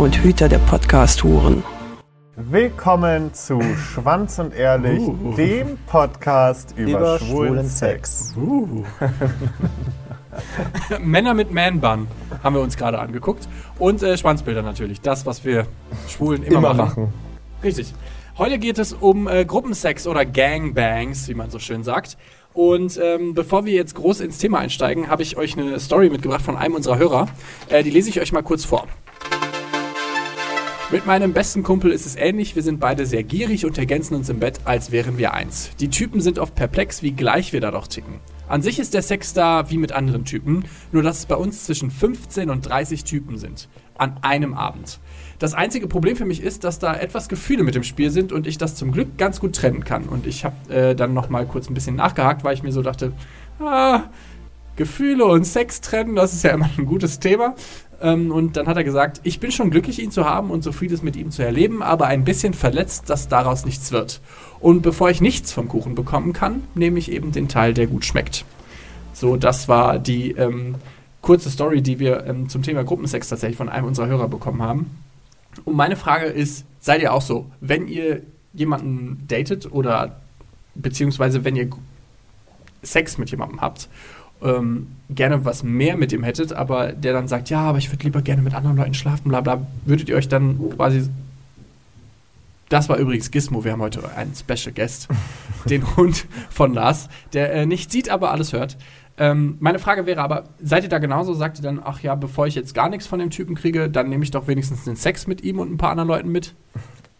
und Hüter der Podcast-Huren. Willkommen zu Schwanz und Ehrlich, Uh. dem Podcast über, Über schwulen, schwulen Sex. Männer mit Man-Bun haben wir uns gerade angeguckt. Und äh, Schwanzbilder natürlich. Das, was wir Schwulen immer, Immer machen. machen. Richtig. Heute geht es um äh, Gruppensex oder Gangbangs, wie man so schön sagt. Und ähm, bevor wir jetzt groß ins Thema einsteigen, habe ich euch eine Story mitgebracht von einem unserer Hörer. Äh, die lese ich euch mal kurz vor. Mit meinem besten Kumpel ist es ähnlich. Wir sind beide sehr gierig und ergänzen uns im Bett, als wären wir eins. Die Typen sind oft perplex, wie gleich wir da doch ticken. An sich ist der Sex da wie mit anderen Typen, nur dass es bei uns zwischen 15 und 30 Typen sind. An einem Abend. Das einzige Problem für mich ist, dass da etwas Gefühle mit im Spiel sind und ich das zum Glück ganz gut trennen kann. Und ich habe äh, dann noch mal kurz ein bisschen nachgehakt, weil ich mir so dachte, ah, Gefühle und Sex trennen, das ist ja immer ein gutes Thema. Ähm, und dann hat er gesagt, ich bin schon glücklich, ihn zu haben und so vieles mit ihm zu erleben, aber ein bisschen verletzt, dass daraus nichts wird. Und bevor ich nichts vom Kuchen bekommen kann, nehme ich eben den Teil, der gut schmeckt. So, das war die ähm, kurze Story, die wir ähm, zum Thema Gruppensex tatsächlich von einem unserer Hörer bekommen haben. Und meine Frage ist, seid ihr auch so, wenn ihr jemanden datet oder beziehungsweise wenn ihr Sex mit jemandem habt, ähm, gerne was mehr mit ihm hättet, aber der dann sagt, ja, aber ich würde lieber gerne mit anderen Leuten schlafen, bla bla, würdet ihr euch dann quasi. Das war übrigens Gizmo, wir haben heute einen Special Guest, den Hund von Lars, der äh, nicht sieht, aber alles hört. Ähm, meine Frage wäre aber, seid ihr da genauso? Sagt ihr dann, ach ja, bevor ich jetzt gar nichts von dem Typen kriege, dann nehme ich doch wenigstens den Sex mit ihm und ein paar anderen Leuten mit?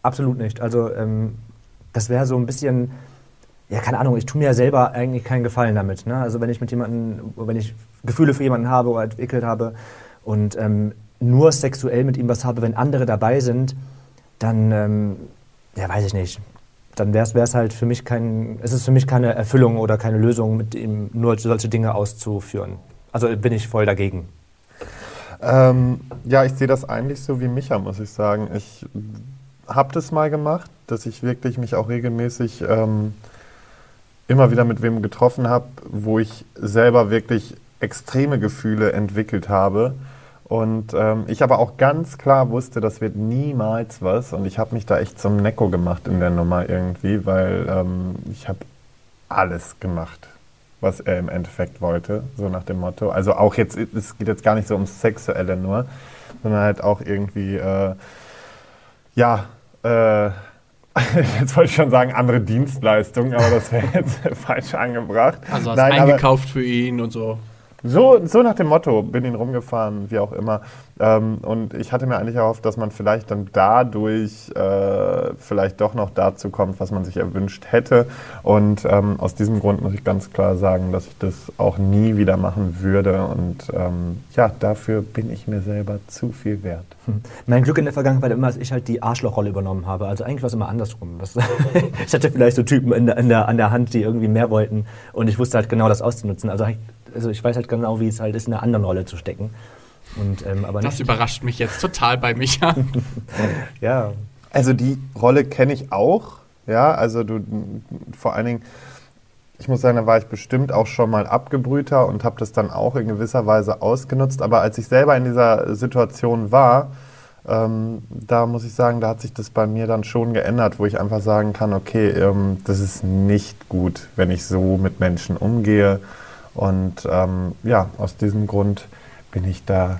Absolut nicht. Also ähm, das wäre so ein bisschen, ja keine Ahnung, ich tue mir ja selber eigentlich keinen Gefallen damit. Ne? Also wenn ich mit jemandem, wenn ich Gefühle für jemanden habe oder entwickelt habe und ähm, nur sexuell mit ihm was habe, wenn andere dabei sind, dann, ähm, ja weiß ich nicht, dann wäre es halt für mich kein, es ist für mich keine Erfüllung oder keine Lösung, mit ihm nur solche Dinge auszuführen. Also bin ich voll dagegen. Ähm, ja, ich sehe das eigentlich so wie Micha, muss ich sagen. Ich habe das mal gemacht, dass ich wirklich mich auch regelmäßig ähm, immer wieder mit wem getroffen habe, wo ich selber wirklich extreme Gefühle entwickelt habe. Und ähm, ich aber auch ganz klar wusste, das wird niemals was. Und ich habe mich da echt zum Necko gemacht in der Nummer irgendwie, weil ähm, ich habe alles gemacht, was er im Endeffekt wollte, so nach dem Motto. Also auch jetzt, es geht jetzt gar nicht so ums Sexuelle nur, sondern halt auch irgendwie, äh, ja, äh, jetzt wollte ich schon sagen, andere Dienstleistungen, aber das wäre jetzt falsch angebracht. Also hast Nein, eingekauft für ihn und so. so, so nach dem Motto, bin ihn rumgefahren, wie auch immer. Ähm, und ich hatte mir eigentlich erhofft, dass man vielleicht dann dadurch äh, vielleicht doch noch dazu kommt, was man sich erwünscht hätte. Und ähm, aus diesem Grund muss ich ganz klar sagen, dass ich das auch nie wieder machen würde. Und ähm, ja, dafür bin ich mir selber zu viel wert. Mein Glück in der Vergangenheit war immer, dass ich halt die Arschlochrolle übernommen habe. Also eigentlich war es immer andersrum. Ich hatte vielleicht so Typen in in der, an der Hand, die irgendwie mehr wollten und ich wusste halt genau das auszunutzen. Also, also ich weiß halt genau, wie es halt ist, in einer anderen Rolle zu stecken. Und, ähm, aber Das nicht, überrascht mich jetzt total bei Micha. ja, Also die Rolle kenne ich auch. Ja, also du vor allen Dingen, ich muss sagen, da war ich bestimmt auch schon mal abgebrühter und habe das dann auch in gewisser Weise ausgenutzt. Aber als ich selber in dieser Situation war, ähm, da muss ich sagen, da hat sich das bei mir dann schon geändert, wo ich einfach sagen kann, okay, ähm, das ist nicht gut, wenn ich so mit Menschen umgehe. Und ähm, ja, aus diesem Grund bin ich da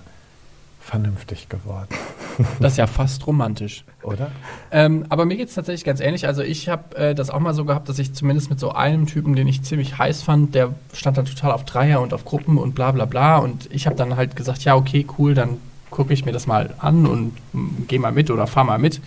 vernünftig geworden, Das ist ja fast romantisch. oder? Ähm, aber mir geht es tatsächlich ganz ähnlich. Also ich habe äh, das auch mal so gehabt, dass ich zumindest mit so einem Typen, den ich ziemlich heiß fand, der stand dann total auf Dreier und auf Gruppen und bla bla bla. Und ich habe dann halt gesagt, ja, okay, cool, dann gucke ich mir das mal an und gehe mal mit oder fahr mal mit.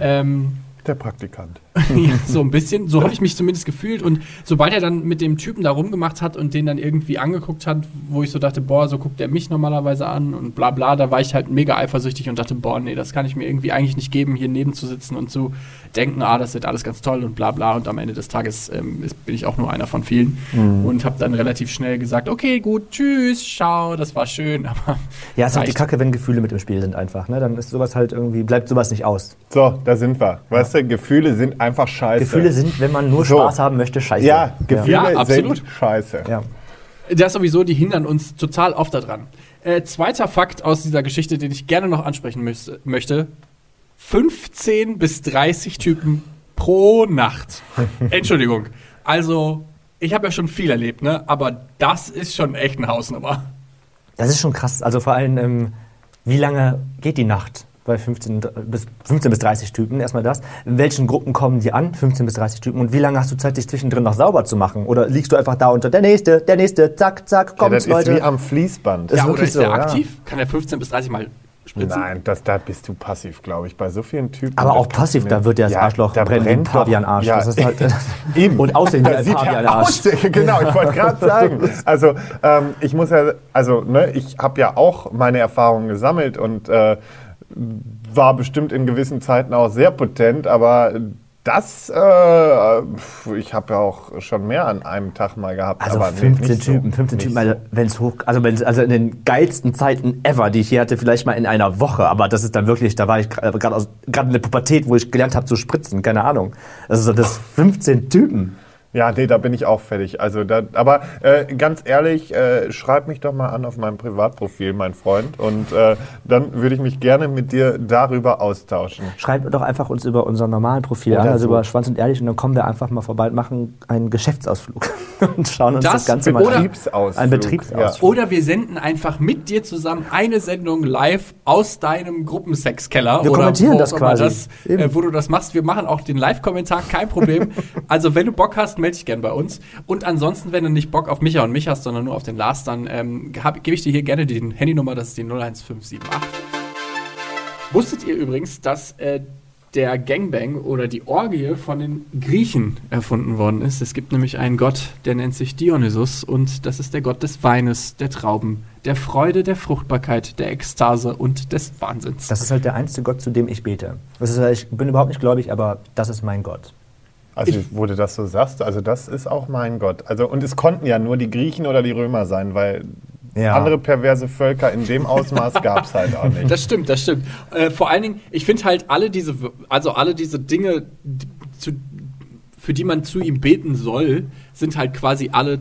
Ähm, Der Praktikant. ja, so ein bisschen. So habe ich mich zumindest gefühlt. Und sobald er dann mit dem Typen da rumgemacht hat und den dann irgendwie angeguckt hat, wo ich so dachte, boah, so guckt er mich normalerweise an und bla bla, da war ich halt mega eifersüchtig und dachte, boah, nee, das kann ich mir irgendwie eigentlich nicht geben, hier neben zu sitzen und zu denken, ah, das wird alles ganz toll und bla bla. Und am Ende des Tages ähm, ist, bin ich auch nur einer von vielen. Und habe dann relativ schnell gesagt, okay, gut, tschüss, ciao, das war schön. Aber Ja, es ist halt die. Kacke, wenn Gefühle mit im Spiel sind einfach. Ne? Dann ist sowas halt irgendwie, bleibt sowas nicht aus. So, da sind wir. Weißt du, Gefühle sind einfach scheiße. Gefühle sind, wenn man nur So. Spaß haben möchte, scheiße. Ja, Gefühle Ja, absolut. sind scheiße. Ja. Das sowieso, die hindern uns total oft daran. Äh, zweiter Fakt aus dieser Geschichte, den ich gerne noch ansprechen müsste, möchte. 15 bis 30 Typen pro Nacht. Entschuldigung. Also, ich habe ja schon viel erlebt, ne? Aber das ist schon echt eine Hausnummer. Das ist schon krass. Also vor allem, ähm, wie lange geht die Nacht bei 15 bis, 15 bis 30 Typen? Erstmal das. In welchen Gruppen kommen die an? 15 bis 30 Typen. Und wie lange hast du Zeit, dich zwischendrin noch sauber zu machen? Oder liegst du einfach da unter der nächste, der nächste, zack, zack, Ja, kommt, das ist Leute. wie am Fließband. Ist ja, oder wirklich ist der so, ja. aktiv? Kann der 15 bis 30 Mal spritzen? Nein, das, da bist du passiv, glaube ich. Bei so vielen Typen. Aber das auch passiv, da wird ja das Ja, Arschloch da brennen wie ein brennt doch- Pavianarsch. Ja, Das ist halt, Eben. Und aussehen wie ein sieht er Pavianarsch. aus, genau, ich wollte gerade sagen. Also, ähm, ich muss ja, also, ne, ich habe ja auch meine Erfahrungen gesammelt und äh, war bestimmt in gewissen Zeiten auch sehr potent, aber das, äh, ich habe ja auch schon mehr an einem Tag mal gehabt. Also aber nee, 15 nicht so. Typen, 15 Nicht Typen, so. also wenn es hoch, also wenn also in den geilsten Zeiten ever, die ich hier hatte, vielleicht mal in einer Woche, aber das ist dann wirklich, da war ich gerade aus- gerade in der Pubertät, wo ich gelernt habe zu spritzen, keine Ahnung. Also das 15 Typen. Ja, nee, da bin ich auch fertig. Also da, aber äh, ganz ehrlich, äh, schreib mich doch mal an auf meinem Privatprofil, mein Freund, und äh, dann würde ich mich gerne mit dir darüber austauschen. Schreibt doch einfach uns über unser normalen Profil Oder an, also so. über Schwanz und Ehrlich und dann kommen wir einfach mal vorbei und machen einen Geschäftsausflug und schauen uns das, Das Ganze mal an. Betriebsausflug. Ein Betriebsausflug. Oder wir senden einfach mit dir zusammen eine Sendung live aus deinem Gruppensexkeller. Wir oder kommentieren wo das quasi. Das, äh, wo du das machst. Wir machen auch den Live-Kommentar, kein Problem. also wenn du Bock hast, melde dich gern bei uns. Und ansonsten, wenn du nicht Bock auf Micha und mich hast, sondern nur auf den Lars, dann ähm, gebe ich dir hier gerne die Handynummer, das ist die 01578. Wusstet ihr übrigens, dass äh, der Gangbang oder die Orgie von den Griechen erfunden worden ist? Es gibt nämlich einen Gott, der nennt sich Dionysus und das ist der Gott des Weines, der Trauben, der Freude, der Fruchtbarkeit, der Ekstase und des Wahnsinns. Das ist halt der einzige Gott, zu dem ich bete. Das ist, halt- ich bin überhaupt nicht gläubig, aber das ist mein Gott. Also, wo du das so sagst, also das ist auch mein Gott. Also, und es konnten ja nur die Griechen oder die Römer sein, weil Ja. andere perverse Völker in dem Ausmaß gab es halt auch nicht. Das stimmt, das stimmt. Äh, vor allen Dingen, ich finde halt alle diese, also alle diese Dinge, die, zu, für die man zu ihm beten soll, sind halt quasi alle äh,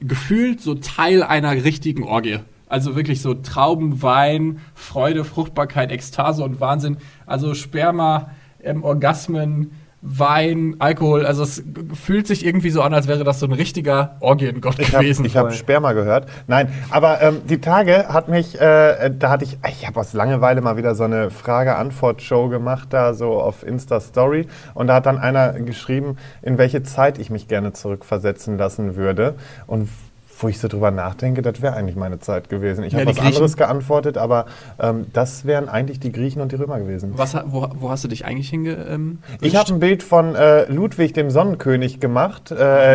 gefühlt so Teil einer richtigen Orgie. Also wirklich so Trauben, Wein, Freude, Fruchtbarkeit, Ekstase und Wahnsinn. Also Sperma, ähm, Orgasmen, Wein, Alkohol. Also es fühlt sich irgendwie so an, als wäre das so ein richtiger Orgiengott Ich habe gewesen. hab Sperma gehört. Nein, aber ähm, die Tage hat mich, äh, da hatte ich, ich habe aus Langeweile mal wieder so eine Frage-Antwort-Show gemacht, da so auf Insta-Story. Und da hat dann einer geschrieben, in welche Zeit ich mich gerne zurückversetzen lassen würde. Und wo ich so drüber nachdenke, das wäre eigentlich meine Zeit gewesen. Ich Ja, habe die was Griechen. anderes geantwortet, aber ähm, das wären eigentlich die Griechen und die Römer gewesen. Was, ha- wo, wo hast du dich eigentlich hinge... Ähm, Ich habe ein Bild von äh, Ludwig, dem Sonnenkönig, gemacht, äh,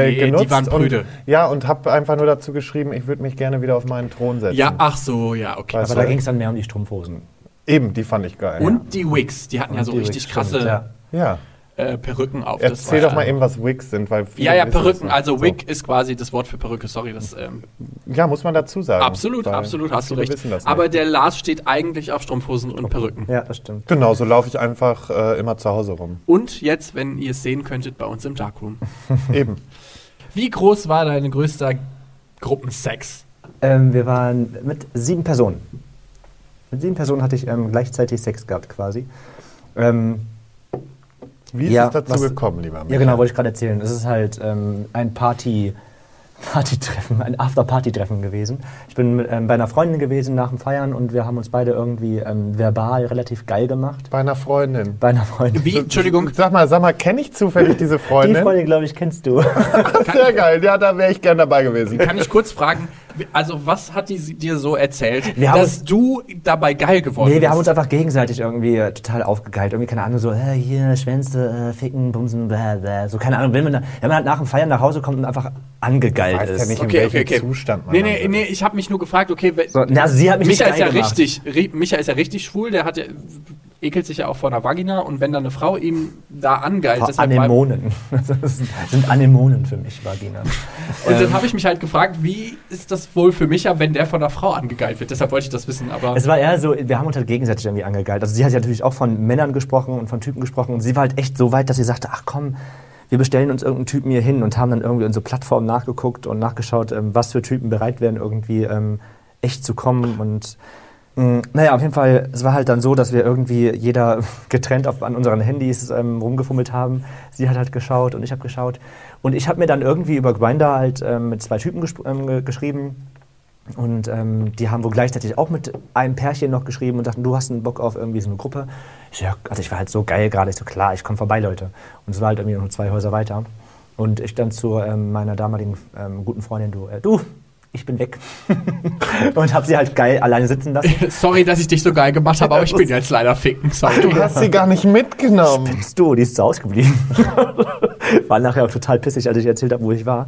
Nee, die genutzt. waren prüde. Und, ja, und habe einfach nur dazu geschrieben, ich würde mich gerne wieder auf meinen Thron setzen. ja, ach so, ja, okay. Weißt Aber da ging es dann mehr um die Strumpfhosen. Eben, die fand ich geil. Und die Wigs, die hatten ja Und so die richtig Wigs, krasse stimmt, ja. ja, äh, Perücken auf. erzähl doch mal eben, was Wigs sind, weil viele Ja, ja, Perücken. Also So. Wig ist quasi das Wort für Perücke. Sorry, das ähm, Ja, muss man dazu sagen. absolut, absolut hast du recht. Aber der Lars steht eigentlich auf Strumpfhosen und Perücken. Ja, das stimmt. Genau, so laufe ich einfach äh, immer zu Hause rum. Und jetzt, wenn ihr es sehen könntet, bei uns im Darkroom. Eben. Wie groß war dein größter Gruppensex? Ähm, wir waren mit sieben Personen. Mit sieben Personen hatte ich ähm, gleichzeitig Sex gehabt quasi. Ähm, Wie ist Ja, es dazu was- gekommen, lieber ja, Michael? genau, wollte ich gerade erzählen. Es ist halt ähm, ein Party, Partytreffen, ein After-Party-Treffen gewesen. Ich bin mit, ähm, bei einer Freundin gewesen nach dem Feiern und wir haben uns beide irgendwie ähm, verbal relativ geil gemacht. Bei einer Freundin. Bei einer Freundin. Wie, Entschuldigung, Sag mal, sag mal, kenne ich zufällig diese Die Freundin? Freundin, glaube ich, kennst du. Sehr geil, ja, da wäre ich gern dabei gewesen. kann ich kurz fragen, Also, was hat die dir so erzählt, Wir haben dass du dabei geil geworden Nee, wir haben bist? uns einfach gegenseitig irgendwie äh, total aufgegeilt. Irgendwie, keine Ahnung, so, äh, hier, Schwänze, äh, ficken, bumsen, bla, bla. So, keine Ahnung, wenn man, da- wenn man halt nach dem Feiern nach Hause kommt und einfach angegeilt Weiß ja ist. nicht, in Okay, welchem okay, okay. Zustand man Nee, nee, ist. nee, ich habe mich nur gefragt, okay, So, na, also sie hat mich Micha ist ja gemacht. richtig, ri- Micha ist ja richtig schwul, der hat ja, ekelt sich ja auch vor einer Vagina und wenn dann eine Frau ihm da angeilt, war- Anemonen. Das sind Anemonen für mich, Vagina. und Ähm. dann habe ich mich halt gefragt, wie ist das wohl für Micha, wenn der von einer Frau angegeilt wird? Deshalb wollte ich das wissen, aber Es war eher so, wir haben uns halt gegenseitig irgendwie angegeilt. Also sie hat ja natürlich auch von Männern gesprochen und von Typen gesprochen und sie war halt echt so weit, dass sie sagte, ach komm, wir bestellen uns irgendeinen Typen hier hin und haben dann irgendwie in so Plattformen nachgeguckt und nachgeschaut, ähm, was für Typen bereit wären, irgendwie ähm, echt zu kommen und naja, auf jeden Fall, es war halt dann so, dass wir irgendwie jeder getrennt auf, an unseren Handys ähm, rumgefummelt haben. Sie hat halt geschaut und ich habe geschaut. Und ich habe mir dann irgendwie über Grindr halt ähm, mit zwei Typen ähm, ge- geschrieben. Und ähm, die haben wohl gleichzeitig auch mit einem Pärchen noch geschrieben und sagten, du hast einen Bock auf irgendwie so eine Gruppe. Ich, ja, also ich war halt so geil gerade, ich so, klar, ich komme vorbei, Leute. Und es war halt irgendwie noch zwei Häuser weiter. Und ich dann zu ähm, meiner damaligen ähm, guten Freundin, du, äh, du, ich bin weg. und habe sie halt geil alleine sitzen lassen. sorry, dass ich dich so geil gemacht habe, aber ich bin jetzt leider ficken, sorry. Du hast sie gar nicht mitgenommen. Bist du, die ist zu Hause geblieben. war nachher auch total pissig, als ich erzählt habe, wo ich war.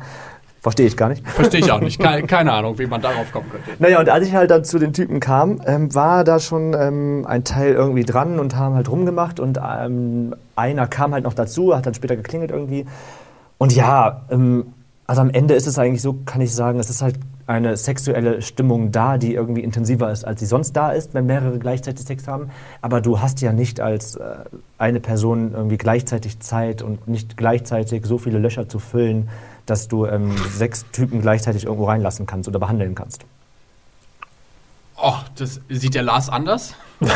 Verstehe ich gar nicht. Verstehe ich auch nicht, keine, keine Ahnung, wie man darauf kommen könnte. Naja, und als ich halt dann zu den Typen kam, ähm, war da schon ähm, ein Teil irgendwie dran und haben halt rumgemacht und ähm, einer kam halt noch dazu, hat dann später geklingelt irgendwie. Und ja, ähm, also am Ende ist es eigentlich so, kann ich sagen, es ist halt eine sexuelle Stimmung da, die irgendwie intensiver ist, als sie sonst da ist, wenn mehrere gleichzeitig Sex haben. Aber du hast ja nicht als äh, eine Person irgendwie gleichzeitig Zeit und nicht gleichzeitig so viele Löcher zu füllen, dass du ähm, sechs Typen gleichzeitig irgendwo reinlassen kannst oder behandeln kannst. Oh, das sieht der Lars anders?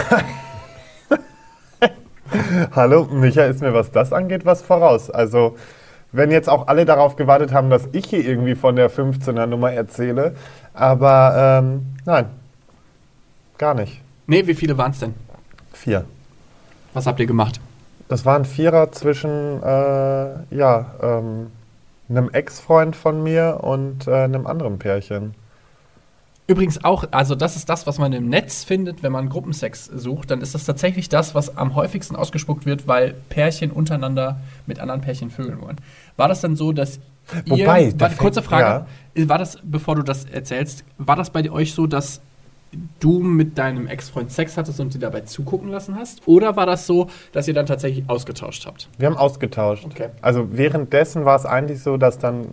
Hallo, Micha ist mir, was das angeht, was voraus. Also, wenn jetzt auch alle darauf gewartet haben, dass ich hier irgendwie von der 15er Nummer erzähle, aber ähm, nein, gar nicht. Nee, wie viele waren es denn? Vier. Was habt ihr gemacht? Das waren Vierer zwischen, äh, ja, ähm, einem Ex-Freund von mir und äh, einem anderen Pärchen. Übrigens auch, also das ist das, was man im Netz findet, wenn man Gruppensex sucht, dann ist das tatsächlich das, was am häufigsten ausgespuckt wird, weil Pärchen untereinander mit anderen Pärchen vögeln wollen. War das dann so, dass Wobei, ihr, warte, kurze Frage, war das, bevor du das erzählst, war das bei euch so, dass du mit deinem Ex-Freund Sex hattest und dir dabei zugucken lassen hast? Oder war das so, dass ihr dann tatsächlich ausgetauscht habt? Wir haben ausgetauscht. Okay. Also währenddessen war es eigentlich so, dass dann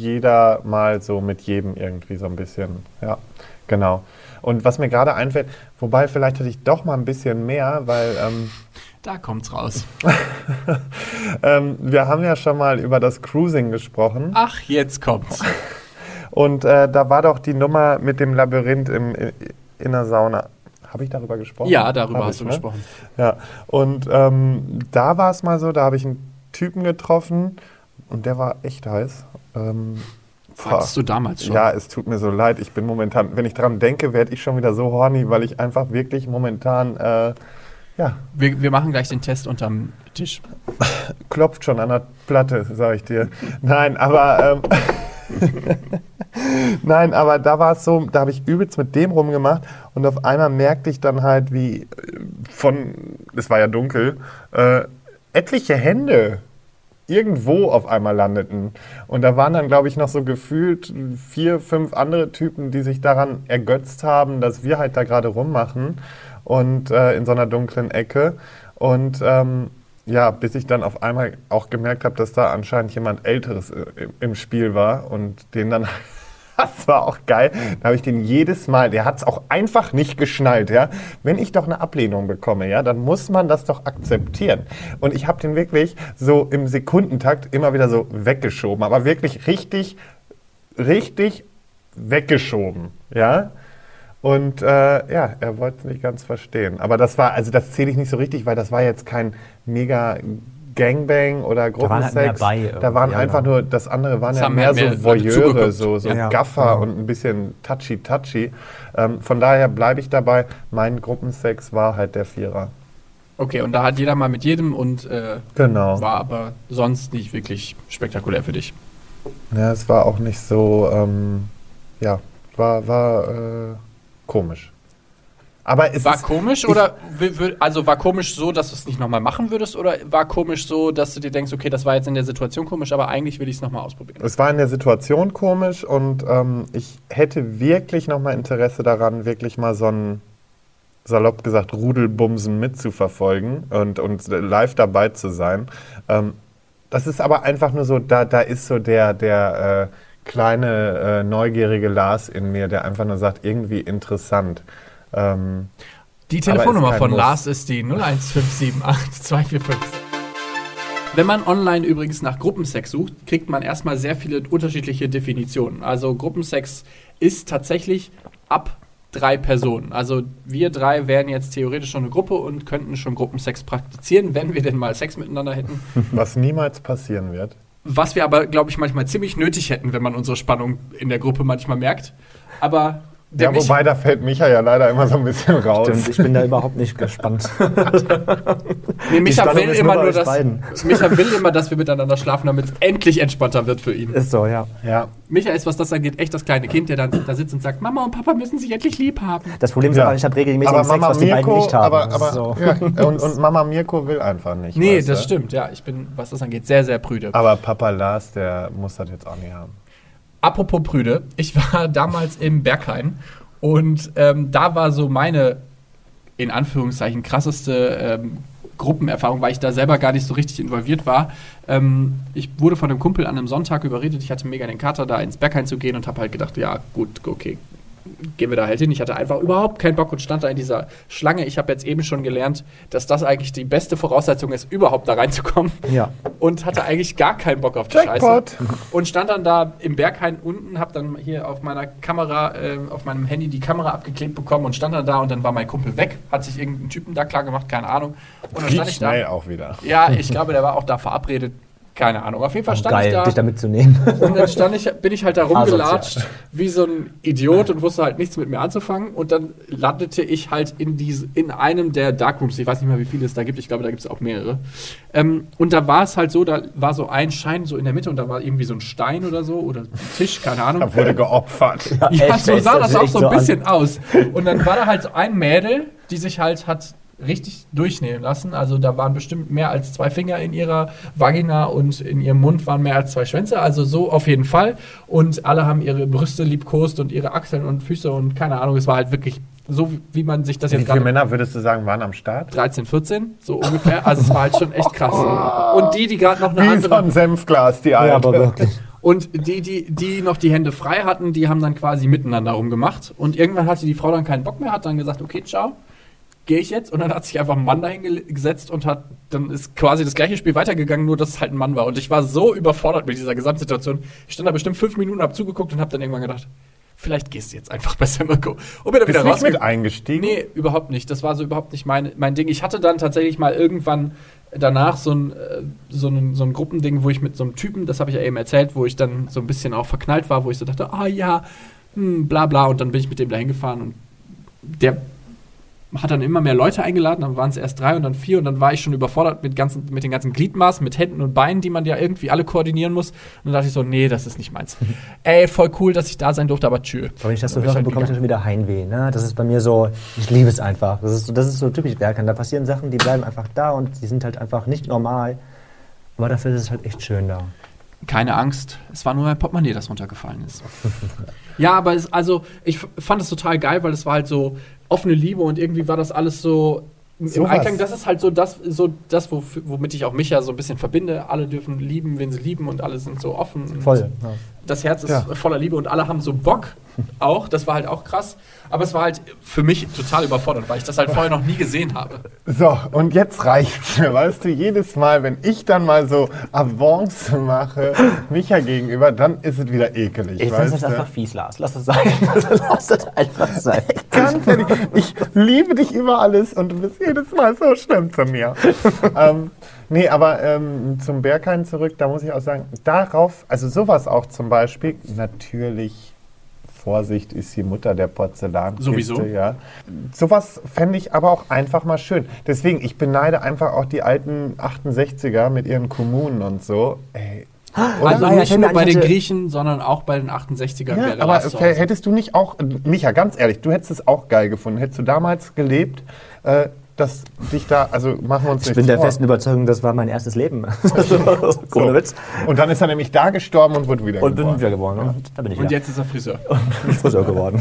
jeder mal so mit jedem irgendwie so ein bisschen, ja, genau. Und was mir gerade einfällt, wobei vielleicht hatte ich doch mal ein bisschen mehr, weil ähm, Da kommt's raus. ähm, wir haben ja schon mal über das Cruising gesprochen Ach, jetzt kommt's. und äh, da war doch die Nummer mit dem Labyrinth im, in der Sauna. Habe ich darüber gesprochen? Ja, darüber Hab hast ich, du ne? gesprochen. Ja, und ähm, da war es mal so, da habe ich einen Typen getroffen und der war echt heiß. Ähm, Fandest du damals schon? Ja, es tut mir so leid. Ich bin momentan, wenn ich dran denke, werde ich schon wieder so horny, weil ich einfach wirklich momentan, äh, ja, Wir, wir machen gleich den Test unterm Tisch. klopft schon an der Platte, sage ich dir. Nein, aber ähm, nein, aber da war es so, da habe ich übelst mit dem rumgemacht und auf einmal merkte ich dann halt, wie äh, von, es war ja dunkel, äh, etliche Hände irgendwo auf einmal landeten. Und da waren dann, glaube ich, noch so gefühlt vier, fünf andere Typen, die sich daran ergötzt haben, dass wir halt da gerade rummachen und äh, in so einer dunklen Ecke. Und ähm, ja, bis ich dann auf einmal auch gemerkt habe, dass da anscheinend jemand Älteres äh, im- im Spiel war und den dann. Das war auch geil. Da habe ich den jedes Mal, der hat es auch einfach nicht geschnallt, ja. Wenn ich doch eine Ablehnung bekomme, ja, dann muss man das doch akzeptieren. Und ich habe den wirklich so im Sekundentakt immer wieder so weggeschoben, aber wirklich richtig, richtig weggeschoben, ja. Und äh, ja, er wollte es nicht ganz verstehen. Aber das war, also das zähle ich nicht so richtig, weil das war jetzt kein mega Gangbang oder waren halt mehr Gruppensex. bei irgendwie, da waren ja, einfach genau. nur, das andere waren Es ja mehr halt so mehr Leute Voyeure, so, so Ja, Gaffer genau. und ein bisschen touchy-touchy. Ähm, von daher bleibe ich dabei, mein Gruppensex war halt der Vierer. Okay, und da hat jeder mal mit jedem und äh, Genau. war aber sonst nicht wirklich spektakulär für dich. Ja, es war auch nicht so, ähm, ja, war, war äh, komisch. Aber es War ist, komisch oder also war komisch so, dass du es nicht nochmal machen würdest oder war komisch so, dass du dir denkst, okay, das war jetzt in der Situation komisch, aber eigentlich will ich es nochmal ausprobieren. es war in der Situation komisch und ähm, ich hätte wirklich nochmal Interesse daran, wirklich mal so ein, salopp gesagt, Rudelbumsen mitzuverfolgen und, und live dabei zu sein. Ähm, das ist aber einfach nur so, da, da ist so der, der äh, kleine, äh, neugierige Lars in mir, der einfach nur sagt, irgendwie interessant. Ähm, Die Telefonnummer von Muss. Lars ist die 015782456. Wenn man online übrigens nach Gruppensex sucht, kriegt man erstmal sehr viele unterschiedliche Definitionen. Also Gruppensex ist tatsächlich ab drei Personen. Also wir drei wären jetzt theoretisch schon eine Gruppe und könnten schon Gruppensex praktizieren, wenn wir denn mal Sex miteinander hätten. was niemals passieren wird. Was wir aber, glaube ich, manchmal ziemlich nötig hätten, wenn man unsere Spannung in der Gruppe manchmal merkt. Aber Ja, wobei, da fällt Micha ja leider immer so ein bisschen raus. Stimmt, ich bin da überhaupt nicht gespannt. Nee, Micha will immer nur dass, beiden. Micha will immer, dass wir miteinander schlafen, damit es endlich entspannter wird für ihn. Ist so, ja. Ja, Micha ist, was das angeht, echt das kleine Kind, der dann da sitzt und sagt, Mama und Papa müssen sich endlich lieb haben. Das Problem ist Ja. aber, ich habe regelmäßig aber Sex, Mama was die beiden Mirko, nicht haben. aber, aber so. ja, und, und Mama Mirko will einfach nicht. Nee, weißt das du? stimmt, ja. Ich bin, was das angeht, sehr, sehr prüde. Aber Papa Lars, der muss das jetzt auch nicht haben. Apropos prüde, ich war damals im Berghain und ähm, da war so meine, in Anführungszeichen, krasseste ähm, Gruppenerfahrung, weil ich da selber gar nicht so richtig involviert war. Ähm, ich wurde von einem Kumpel an einem Sonntag überredet, ich hatte mega den Kater, da ins Berghain zu gehen und habe halt gedacht, ja gut, okay, gehen wir da halt hin. Ich hatte einfach überhaupt keinen Bock und stand da in dieser Schlange. Ich habe jetzt eben schon gelernt, dass das eigentlich die beste Voraussetzung ist, überhaupt da reinzukommen. Ja. Und hatte eigentlich gar keinen Bock auf die Jackpot. Scheiße. Und stand dann da im Berghain unten, habe dann hier auf meiner Kamera, äh, auf meinem Handy die Kamera abgeklebt bekommen und stand dann da und dann war mein Kumpel weg, hat sich irgendein Typen da klar gemacht, keine Ahnung. Und dann stand ich da. schnell auch wieder. Ja, ich glaube, der war auch da verabredet. Keine Ahnung. Auf jeden Fall stand Geil, ich da. dich da mitzunehmen. Und dann stand ich, bin ich halt da rumgelatscht Asozial. wie so ein Idiot und wusste halt nichts mit mir anzufangen. Und dann landete ich halt in, diese, in einem der Darkrooms. Ich weiß nicht mehr, wie viele es da gibt. Ich glaube, da gibt es auch mehrere. Ähm, und da war es halt so, da war so ein Schein so in der Mitte und da war irgendwie so ein Stein oder so oder ein Tisch, keine Ahnung. Da wurde geopfert. Ja, Echt, so sah das das auch so ein so an. bisschen aus. Und dann war da halt so ein Mädel, die sich halt hat richtig durchnehmen lassen. Also da waren bestimmt mehr als zwei Finger in ihrer Vagina und in ihrem Mund waren mehr als zwei Schwänze. Also so auf jeden Fall. Und alle haben ihre Brüste liebkost und ihre Achseln und Füße und keine Ahnung. Es war halt wirklich so, wie- wie man sich das Wie jetzt viele gerade... Männer würdest du sagen, waren am Start? 13, 14, so ungefähr. Also es war halt schon echt krass. Und die, die gerade noch eine Wie so andere... ein Senfglas, die alte. Ja, aber wirklich. Und die, die, die noch die Hände frei hatten, die haben dann quasi miteinander rumgemacht. Und irgendwann hatte die Frau dann keinen Bock mehr, hat dann gesagt, okay, ciao, gehe ich jetzt. Und dann hat sich einfach ein Mann dahingesetzt und hat, dann ist quasi das gleiche Spiel weitergegangen, nur dass es halt ein Mann war. Und ich war so überfordert mit dieser Gesamtsituation. Ich stand da bestimmt fünf Minuten, hab zugeguckt und hab dann irgendwann gedacht, vielleicht gehst du jetzt einfach besser, Mirko. Und bin dann wieder nicht mit eingestiegen? Nee, überhaupt nicht. Das war so überhaupt nicht mein, mein Ding. Ich hatte dann tatsächlich mal irgendwann danach so ein, äh, so, ein, so ein Gruppending, wo ich mit so einem Typen, das habe ich ja eben erzählt, wo ich dann so ein bisschen auch verknallt war, wo ich so dachte, ah ja, hm, bla bla. Und dann bin ich mit dem da hingefahren und der hat dann immer mehr Leute eingeladen, dann waren es erst drei und dann vier und dann war ich schon überfordert mit, ganzen, mit den ganzen Gliedmaßen, mit Händen und Beinen, die man ja irgendwie alle koordinieren muss. Und dann dachte ich so, nee, das ist nicht meins. Ey, voll cool, dass ich da sein durfte, aber tschö. Wenn ich das so höre, halt bekomme ich dann schon wieder Heimweh. Ne? Das ist bei mir so, ich liebe es einfach. Das ist, so- das ist so typisch Bergheim. Da passieren Sachen, die bleiben einfach da und die sind halt einfach nicht normal. Aber dafür ist es halt echt schön da. Keine Angst, es war nur mein Portemonnaie, das runtergefallen ist. ja, aber es, also ich fand es total geil, weil es war halt so offene Liebe und irgendwie war das alles so im So was. Einklang. Das ist halt so das, so das wo, womit ich auch mich ja so ein bisschen verbinde. Alle dürfen lieben, wen sie lieben und alle sind so offen. Voll. Ja. Das Herz ist Ja. voller Liebe und alle haben so Bock auch. Das war halt auch krass. Aber es war halt für mich total überfordernd, weil ich das halt vorher noch nie gesehen habe. So, und jetzt reicht's mir, weißt du, jedes Mal, wenn ich dann mal so Avance mache, Micha gegenüber, dann ist es wieder ekelig, Ich das du? einfach fies, Lars. Lass es sein. Lass es einfach sein. Ganz ehrlich, ich liebe dich über alles und du bist jedes Mal so schlimm zu mir. ähm, nee, aber ähm, zum Berghain zurück, da muss ich auch sagen, darauf, also sowas auch zum Beispiel, natürlich, Vorsicht ist die Mutter der Porzellankiste, Sowieso. ja. Sowas fände ich aber auch einfach mal schön. Deswegen, ich beneide einfach auch die alten 68er mit ihren Kommunen und so. Ey, Also Ah, ja, nicht fällt mir nur bei den Griechen, sondern auch bei den 68ern. Ja, aber hättest du nicht auch, Micha, ganz ehrlich, du hättest es auch geil gefunden. Hättest du damals gelebt, äh, dass dich da, also machen wir uns Ich bin der vor. festen Überzeugung, das war mein erstes Leben. Ohne Witz. Und dann ist er nämlich da gestorben und wurde wieder Und bin geboren. wieder geboren. Und da bin ich Und wieder. jetzt ist er Friseur. bin ich Friseur geworden.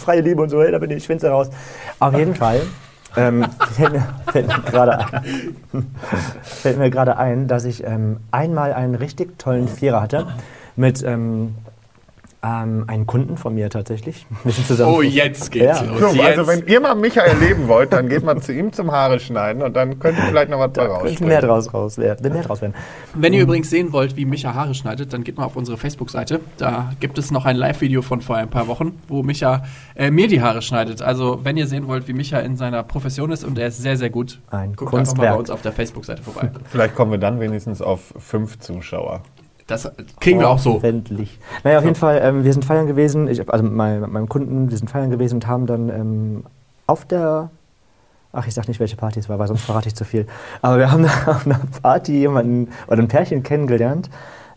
Freie Liebe und so, hey, da bin ich, ich find's heraus. Auf jeden Fall ähm, fällt mir, fällt mir gerade ein, fällt mir gerade ein, dass ich ähm, einmal einen richtig tollen Vierer hatte mit ähm, ähm, einem Kunden von mir tatsächlich. Wir sind zusammen. Oh, jetzt geht's Ja. los. So, jetzt. also wenn ihr mal Micha erleben wollt, dann geht mal zu ihm zum Haare schneiden und dann könnt ihr vielleicht noch was da rausspringen. mehr draus raus. Mehr draus werden. Wenn ihr übrigens sehen wollt, wie Micha Haare schneidet, dann geht mal auf unsere Facebook-Seite. Da gibt es noch ein Live-Video von vor ein paar Wochen, wo Micha äh, mir die Haare schneidet. Also, wenn ihr sehen wollt, wie Micha in seiner Profession ist und er ist sehr, sehr gut, Ein guckt einfach mal Kunstwerk. bei uns auf der Facebook-Seite vorbei. Vielleicht kommen wir dann wenigstens auf fünf Zuschauer. Das kriegen wir auch so. Hoffentlich. Naja, auf jeden Fall, ähm, wir sind feiern gewesen, ich, also mit meinem, mit meinem Kunden, wir sind feiern gewesen und haben dann ähm, auf der, ach, ich sag nicht, welche Party es war, weil sonst verrate ich zu viel, aber wir haben auf einer Party jemanden oder ein Pärchen kennengelernt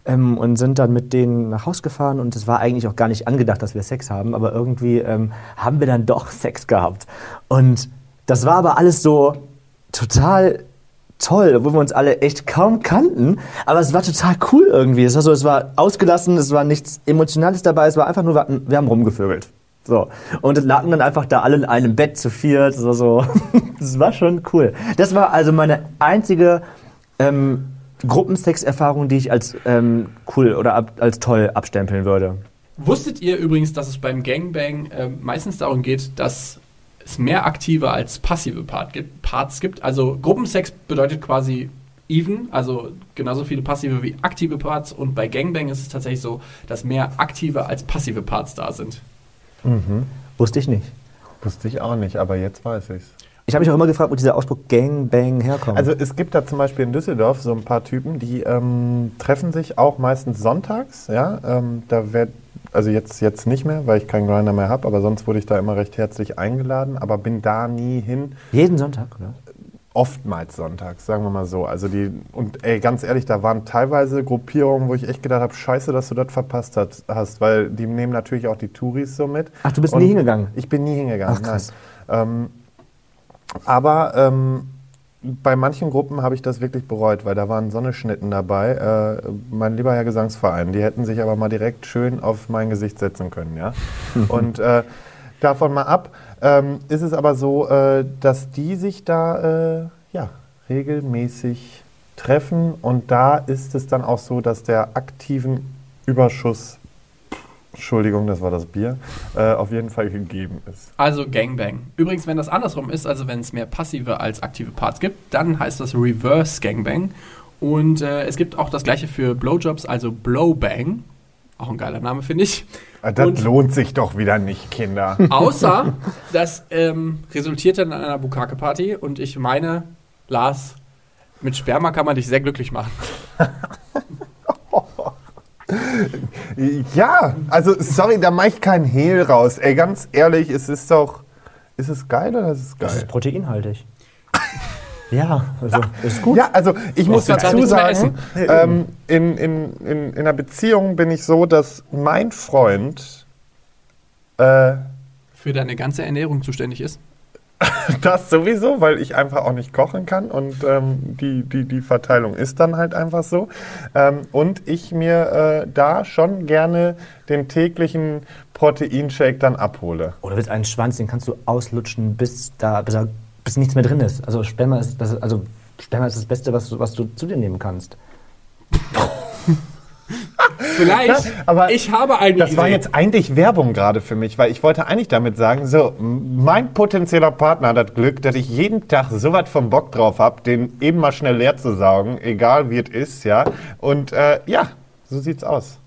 ähm, und sind dann mit denen nach Haus gefahren und es war eigentlich auch gar nicht angedacht, dass wir Sex haben, aber irgendwie ähm, haben wir dann doch Sex gehabt. Und das war aber alles so total toll, obwohl wir uns alle echt kaum kannten. Aber es war total cool irgendwie. Es war, so, es war ausgelassen, es war nichts Emotionales dabei, es war einfach nur, wir, haben rumgevögelt. So. Und lagen dann einfach da alle in einem Bett zu viert. Das war so. das war schon cool. Das war also meine einzige ähm, Gruppensex-Erfahrung, die ich als ähm, cool oder ab, als toll abstempeln würde. Wusstet ihr übrigens, dass es beim Gangbang äh, meistens darum geht, dass es mehr aktive als passive Part gibt, Parts gibt? Also Gruppensex bedeutet quasi even, also genauso viele passive wie aktive Parts. Und bei Gangbang ist es tatsächlich so, dass mehr aktive als passive Parts da sind. Wusste ich nicht. Wusste ich auch nicht, aber jetzt weiß ich's. Ich habe mich auch immer gefragt, wo dieser Ausdruck Gangbang herkommt. Also es gibt da zum Beispiel in Düsseldorf so ein paar Typen, die ähm, treffen sich auch meistens sonntags. Ja, ähm, da wird also jetzt jetzt nicht mehr, weil ich keinen Grinder mehr habe, aber sonst wurde ich da immer recht herzlich eingeladen, aber bin da nie hin. Jeden Sonntag, oder? Oftmals sonntags, sagen wir mal so. Also die und ey, ganz ehrlich, da waren teilweise Gruppierungen, wo ich echt gedacht habe, Scheiße, dass du das verpasst hat, hast, weil die nehmen natürlich auch die Touris so mit. Ach, du bist Und nie hingegangen? Ich bin nie hingegangen. Ach, krass. Ähm, aber ähm, bei manchen Gruppen habe ich das wirklich bereut, weil da waren Sonnenschnitten dabei. Äh, mein lieber Herr Gesangsverein, die hätten sich aber mal direkt schön auf mein Gesicht setzen können, ja. Und äh, davon mal ab, ähm, ist es aber so, äh, dass die sich da äh, ja, regelmäßig treffen und da ist es dann auch so, dass der aktiven Überschuss, Entschuldigung, das war das Bier, äh, auf jeden Fall gegeben ist. Also Gangbang. Übrigens, wenn das andersrum ist, also wenn es mehr passive als aktive Parts gibt, dann heißt das Reverse Gangbang. Und äh, es gibt auch das gleiche für Blowjobs, also Blowbang. Auch ein geiler Name, finde ich. Ah, Das Und- lohnt sich doch wieder nicht, Kinder. Außer, das ähm, resultiert dann in einer Bukake-Party und ich meine, Lars, mit Sperma kann man dich sehr glücklich machen. ja, also sorry, da mache ich keinen Hehl raus. Ey, ganz ehrlich, es ist doch. Ist es geil oder ist es Das geil? ist proteinhaltig. ja, also ist gut. Ja, also ich muss dazu sagen, ähm, in, in, in, in einer Beziehung bin ich so, dass mein Freund äh, Für deine ganze Ernährung zuständig ist. das sowieso, weil ich einfach auch nicht kochen kann und ähm, die, die, die Verteilung ist dann halt einfach so. Ähm, und ich mir äh, da schon gerne den täglichen Proteinshake dann abhole. Oder willst einen Schwanz, den kannst du auslutschen, bis da bis, da, bis nichts mehr drin ist. Also Sperma ist das, also Sperma ist das Beste, was, du- was du zu dir nehmen kannst. Vielleicht, Ja, aber ich habe eine Das Idee. war jetzt eigentlich Werbung gerade für mich, weil ich wollte eigentlich damit sagen, so, mein potenzieller Partner hat das Glück, dass ich jeden Tag so was vom Bock drauf habe, den eben mal schnell leer zu saugen, egal wie es ist, ja. Und äh, ja, so sieht's aus.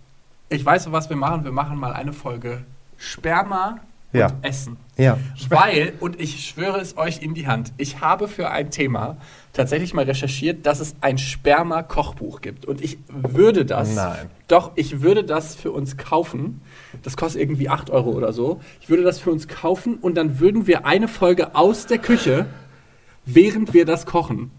Ich weiß, was wir machen. Wir machen mal eine Folge Sperma Ja. und Essen. Ja. Weil, und ich schwöre es euch in die Hand, ich habe für ein Thema tatsächlich mal recherchiert, dass es ein Sperma-Kochbuch gibt. Und ich würde das. Nein. Doch, ich würde das für uns kaufen. Das kostet irgendwie 8 Euro oder so. Ich würde das für uns kaufen und dann würden wir eine Folge aus der Küche, während wir das kochen,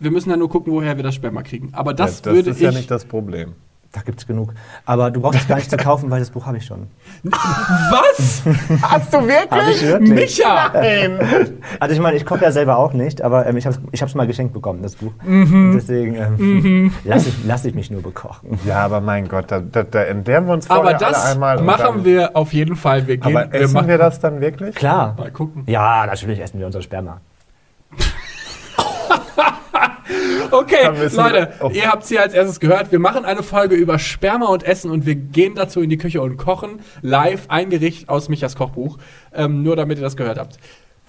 Wir müssen ja nur gucken, woher wir das Sperma kriegen. Aber das, ja, das würde ist ich. ja nicht das Problem. Da gibt es genug. Aber du brauchst es gar nicht zu kaufen, weil das Buch habe ich schon. Was? Hast du wirklich? Ich wirklich? Micha! Also ich meine, ich koche ja selber auch nicht, aber ähm, ich habe es ich hab's mal geschenkt bekommen, das Buch. Mhm. Deswegen ähm, lasse ich, lass ich mich nur bekochen. Ja, aber mein Gott, da, da, da entbehren wir uns vorher Aber alle das einmal. und machen dann, wir auf jeden Fall. Wir gehen. Aber essen machen, wir das dann wirklich? Klar. Mal gucken. Ja, natürlich essen wir unser Sperma. Okay, Leute, ihr habt es hier als erstes gehört. Wir machen eine Folge über Sperma und Essen und wir gehen dazu in die Küche und kochen live ein Gericht aus Michas Kochbuch. Ähm, nur damit ihr das gehört habt.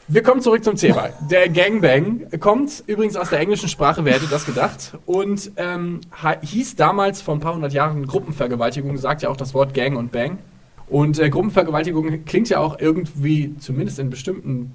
Wir kommen zurück zum Thema. Der Gangbang kommt übrigens aus der englischen Sprache, wer hätte das gedacht? Und ähm, hieß damals vor ein paar hundert Jahren Gruppenvergewaltigung, sagt ja auch das Wort Gang und Bang. Und äh, Gruppenvergewaltigung klingt ja auch irgendwie, zumindest in bestimmten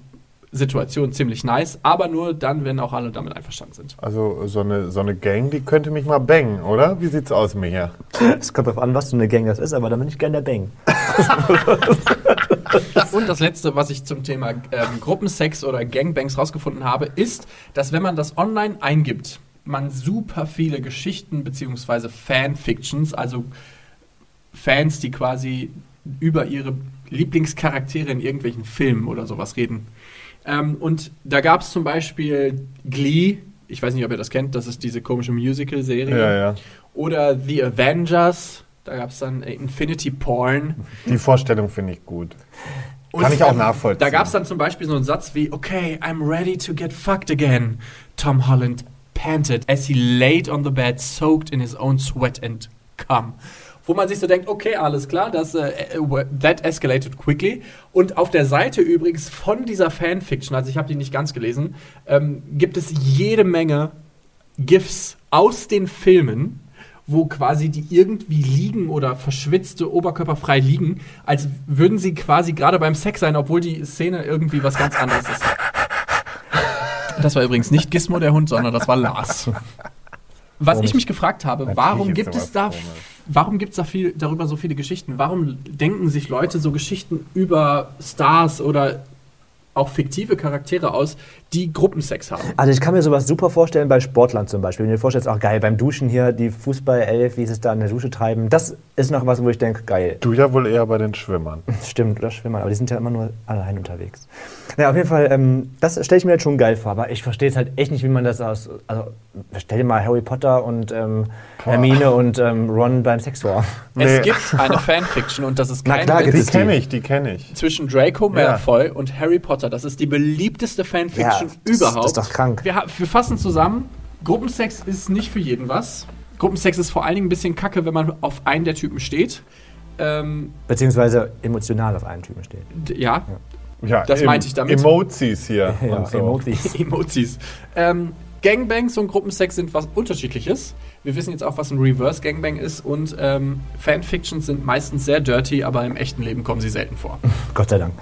Situationen, ziemlich nice, aber nur dann, wenn auch alle damit einverstanden sind. Also so eine, so eine Gang, die könnte mich mal bangen, oder? Wie sieht's aus, Micha? Es kommt drauf an, was für eine Gang das ist, aber dann bin ich gerne der Bang. Und das letzte, was ich zum Thema ähm, Gruppensex oder Gangbangs rausgefunden habe, ist, dass wenn man das online eingibt, man super viele Geschichten bzw. Fanfictions, also Fans, die quasi über ihre Lieblingscharaktere in irgendwelchen Filmen oder sowas reden. Ähm, und da gab es zum Beispiel Glee, ich weiß nicht, ob ihr das kennt, das ist diese komische Musical-Serie. Ja, ja. Oder The Avengers, da gab es dann äh, Infinity Porn. Die Vorstellung finde ich gut. Und, Kann ich auch nachvollziehen. Da gab es dann zum Beispiel so einen Satz wie, okay, I'm ready to get fucked again. Tom Holland panted as he laid on the bed, soaked in his own sweat and cum. Wo man sich so denkt, okay, alles klar, das, äh, äh, that escalated quickly. Und auf der Seite übrigens von dieser Fanfiction, also ich habe die nicht ganz gelesen, ähm, gibt es jede Menge GIFs aus den Filmen, wo quasi die irgendwie liegen oder verschwitzte oberkörperfrei liegen, als würden sie quasi gerade beim Sex sein, obwohl die Szene irgendwie was ganz anderes ist. Das war übrigens nicht Gizmo der Hund, sondern das war Lars. Was ich mich gefragt habe, warum gibt es da, komisch. Warum gibt es da viel, darüber so viele Geschichten? Warum denken sich Leute so Geschichten über Stars oder auch fiktive Charaktere aus, die Gruppensex haben? Also ich kann mir sowas super vorstellen bei Sportlern zum Beispiel. Wenn du dir vorstellst, auch geil, beim Duschen hier, die Fußball-Elf, wie sie es da in der Dusche treiben, das ist noch was, wo ich denke, geil. Du ja wohl eher bei den Schwimmern. Stimmt, oder Schwimmer, aber die sind ja immer nur allein unterwegs. Naja, auf jeden Fall, ähm, das stelle ich mir jetzt schon geil vor, aber ich verstehe es halt echt nicht, wie man das aus. Also, stell dir mal Harry Potter und ähm, Hermine und ähm, Ron beim Sex vor. Nee. Es gibt eine Fanfiction und das ist Na kein klar, Witz, Die kenne ich, die kenne ich. zwischen Draco Malfoy und Harry Potter. Das ist die beliebteste Fanfiction Ja, überhaupt. das ist doch krank. Wir, wir fassen zusammen. Gruppensex ist nicht für jeden was. Gruppensex ist vor allen Dingen ein bisschen kacke, wenn man auf einen der Typen steht. Ähm, Beziehungsweise emotional auf einen Typen steht. ja, Ja, Das meinte ich damit. Emojis hier Ja, und so. Emojis. Emojis. Ähm, Gangbangs und Gruppensex sind was Unterschiedliches. Wir wissen jetzt auch, was ein Reverse Gangbang ist und ähm, Fanfictions sind meistens sehr dirty, aber im echten Leben kommen sie selten vor. Gott sei Dank.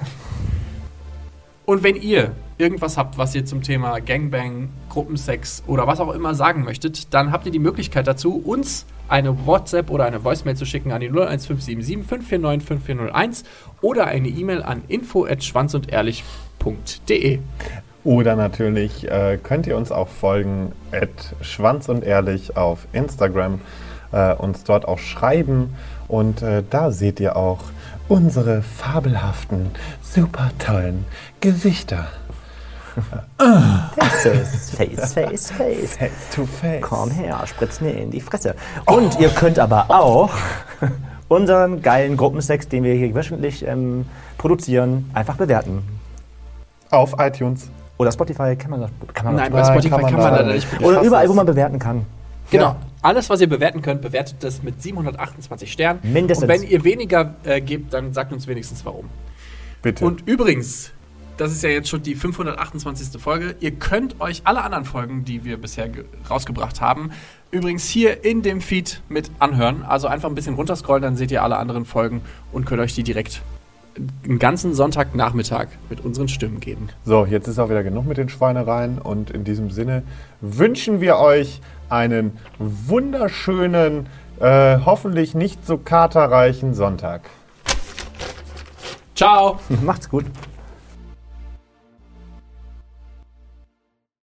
Und wenn ihr irgendwas habt, was ihr zum Thema Gangbang, Gruppensex oder was auch immer sagen möchtet, dann habt ihr die Möglichkeit dazu, uns eine WhatsApp oder eine Voicemail zu schicken an die 01577 549 5401 oder eine E-Mail an info@schwanzundehrlich.de. Oder natürlich äh, könnt ihr uns auch folgen, at Schwanz und Ehrlich auf Instagram, äh, uns dort auch schreiben und äh, da seht ihr auch unsere fabelhaften, super tollen Gesichter. Faces, face, face, face. Face to face. Komm her, spritz mir in die Fresse. Und ihr könnt aber auch unseren geilen Gruppensex, den wir hier wöchentlich ähm, produzieren, einfach bewerten. Auf iTunes. Oder Spotify kann man das kann man Nein, bei Spotify kann man kann man da leider nicht. nicht Ich bewerten. Oder überall, wo man bewerten kann. Genau. Ja. Alles, was ihr bewerten könnt, bewertet das mit 728 Sternen. Mindestens. Und wenn ihr weniger äh, gebt, dann sagt uns wenigstens warum. Bitte. Und übrigens, das ist ja jetzt schon die 528. Folge. Ihr könnt euch alle anderen Folgen, die wir bisher ge- rausgebracht haben, übrigens hier in dem Feed mit anhören. Also einfach ein bisschen runterscrollen, dann seht ihr alle anderen Folgen und könnt euch die direkt einen ganzen Sonntagnachmittag mit unseren Stimmen geben. So, jetzt ist auch wieder genug mit den Schweinereien und in diesem Sinne wünschen wir euch einen wunderschönen, äh, hoffentlich nicht so katerreichen Sonntag. Ciao! Macht's gut.